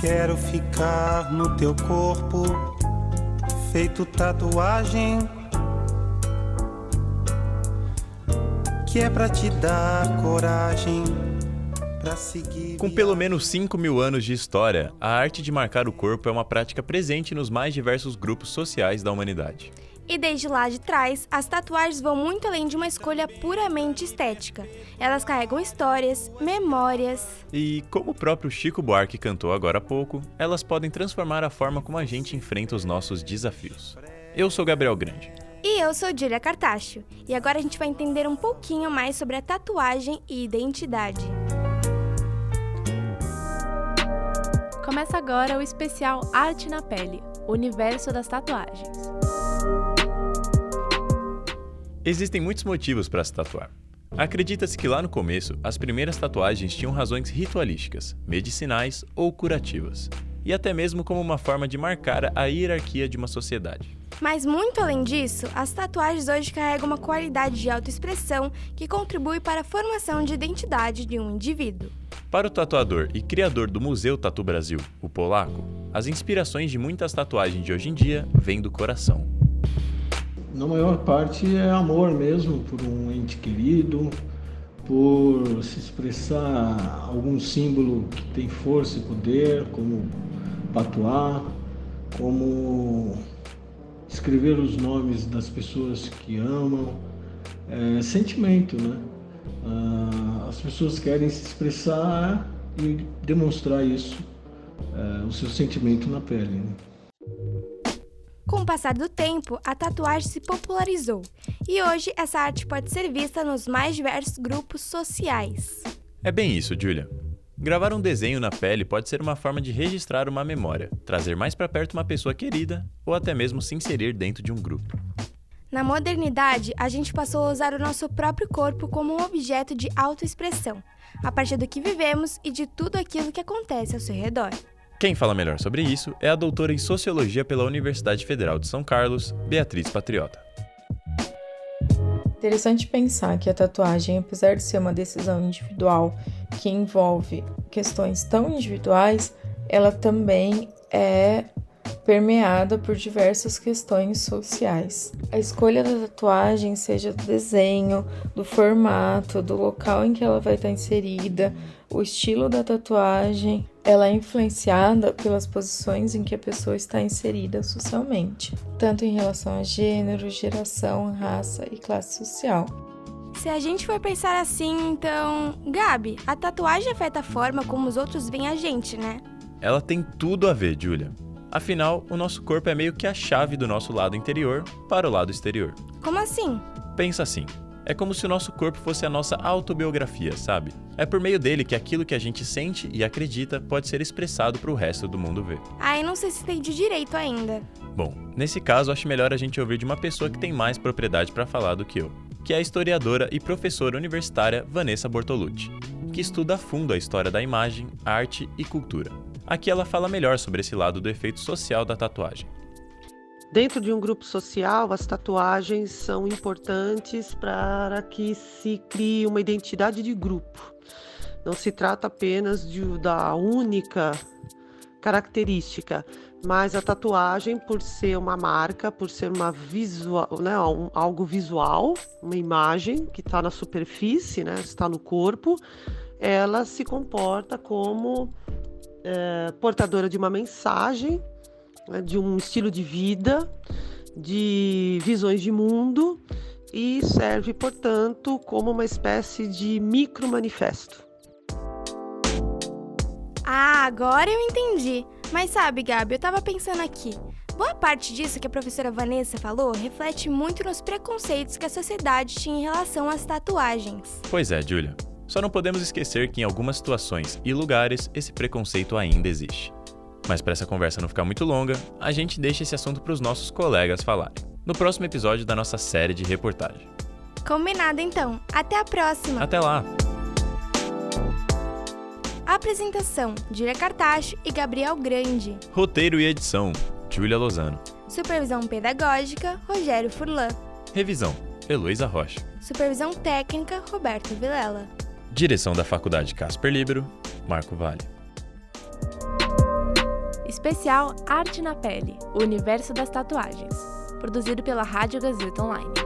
Quero ficar no teu corpo, feito tatuagem. Que é pra te dar coragem. Com pelo menos 5 mil anos de história, a arte de marcar o corpo é uma prática presente nos mais diversos grupos sociais da humanidade. E desde lá de trás, as tatuagens vão muito além de uma escolha puramente estética. Elas carregam histórias, memórias. E, como o próprio Chico Buarque cantou agora há pouco, elas podem transformar a forma como a gente enfrenta os nossos desafios. Eu sou Gabriel Grande. E eu sou Julia Cartacho. E agora a gente vai entender um pouquinho mais sobre a tatuagem e identidade. Começa agora o especial Arte na Pele o universo das tatuagens. Existem muitos motivos para se tatuar. Acredita-se que lá no começo, as primeiras tatuagens tinham razões ritualísticas, medicinais ou curativas, e até mesmo como uma forma de marcar a hierarquia de uma sociedade. Mas muito além disso, as tatuagens hoje carregam uma qualidade de autoexpressão que contribui para a formação de identidade de um indivíduo. Para o tatuador e criador do Museu Tatu Brasil, o polaco, as inspirações de muitas tatuagens de hoje em dia vêm do coração na maior parte é amor mesmo por um ente querido, por se expressar algum símbolo que tem força e poder, como patuar, como escrever os nomes das pessoas que amam, é sentimento, né? Ah, as pessoas querem se expressar e demonstrar isso, é, o seu sentimento na pele. Né? Com o passar do tempo, a tatuagem se popularizou e hoje essa arte pode ser vista nos mais diversos grupos sociais. É bem isso, Julia. Gravar um desenho na pele pode ser uma forma de registrar uma memória, trazer mais para perto uma pessoa querida ou até mesmo se inserir dentro de um grupo. Na modernidade, a gente passou a usar o nosso próprio corpo como um objeto de autoexpressão, a partir do que vivemos e de tudo aquilo que acontece ao seu redor. Quem fala melhor sobre isso é a doutora em Sociologia pela Universidade Federal de São Carlos, Beatriz Patriota. Interessante pensar que a tatuagem, apesar de ser uma decisão individual que envolve questões tão individuais, ela também é permeada por diversas questões sociais. A escolha da tatuagem, seja do desenho, do formato, do local em que ela vai estar inserida, o estilo da tatuagem, ela é influenciada pelas posições em que a pessoa está inserida socialmente, tanto em relação a gênero, geração, raça e classe social. Se a gente for pensar assim, então, Gabi, a tatuagem afeta a forma como os outros veem a gente, né? Ela tem tudo a ver, Julia. Afinal, o nosso corpo é meio que a chave do nosso lado interior para o lado exterior. Como assim? Pensa assim. É como se o nosso corpo fosse a nossa autobiografia, sabe? É por meio dele que aquilo que a gente sente e acredita pode ser expressado para o resto do mundo ver. Ai, não sei se entendi direito ainda. Bom, nesse caso acho melhor a gente ouvir de uma pessoa que tem mais propriedade para falar do que eu, que é a historiadora e professora universitária Vanessa Bortolucci, que estuda a fundo a história da imagem, arte e cultura. Aqui ela fala melhor sobre esse lado do efeito social da tatuagem. Dentro de um grupo social, as tatuagens são importantes para que se crie uma identidade de grupo. Não se trata apenas de, da única característica, mas a tatuagem, por ser uma marca, por ser uma visual, né, um, algo visual, uma imagem que está na superfície, né, está no corpo, ela se comporta como é, portadora de uma mensagem né, de um estilo de vida, de visões de mundo e serve, portanto, como uma espécie de micro-manifesto. Ah, agora eu entendi. Mas sabe, Gabi, eu tava pensando aqui. Boa parte disso que a professora Vanessa falou reflete muito nos preconceitos que a sociedade tinha em relação às tatuagens. Pois é, Julia. Só não podemos esquecer que em algumas situações e lugares esse preconceito ainda existe. Mas para essa conversa não ficar muito longa, a gente deixa esse assunto para os nossos colegas falarem, no próximo episódio da nossa série de reportagem. Combinado então. Até a próxima. Até lá. Apresentação: Júlia Cartacho e Gabriel Grande. Roteiro e edição: Júlia Lozano. Supervisão pedagógica: Rogério Furlan. Revisão: Heloísa Rocha. Supervisão técnica: Roberto Vilela. Direção da Faculdade Casper Libero: Marco Vale. Especial Arte na Pele, o universo das tatuagens. Produzido pela Rádio Gazeta Online.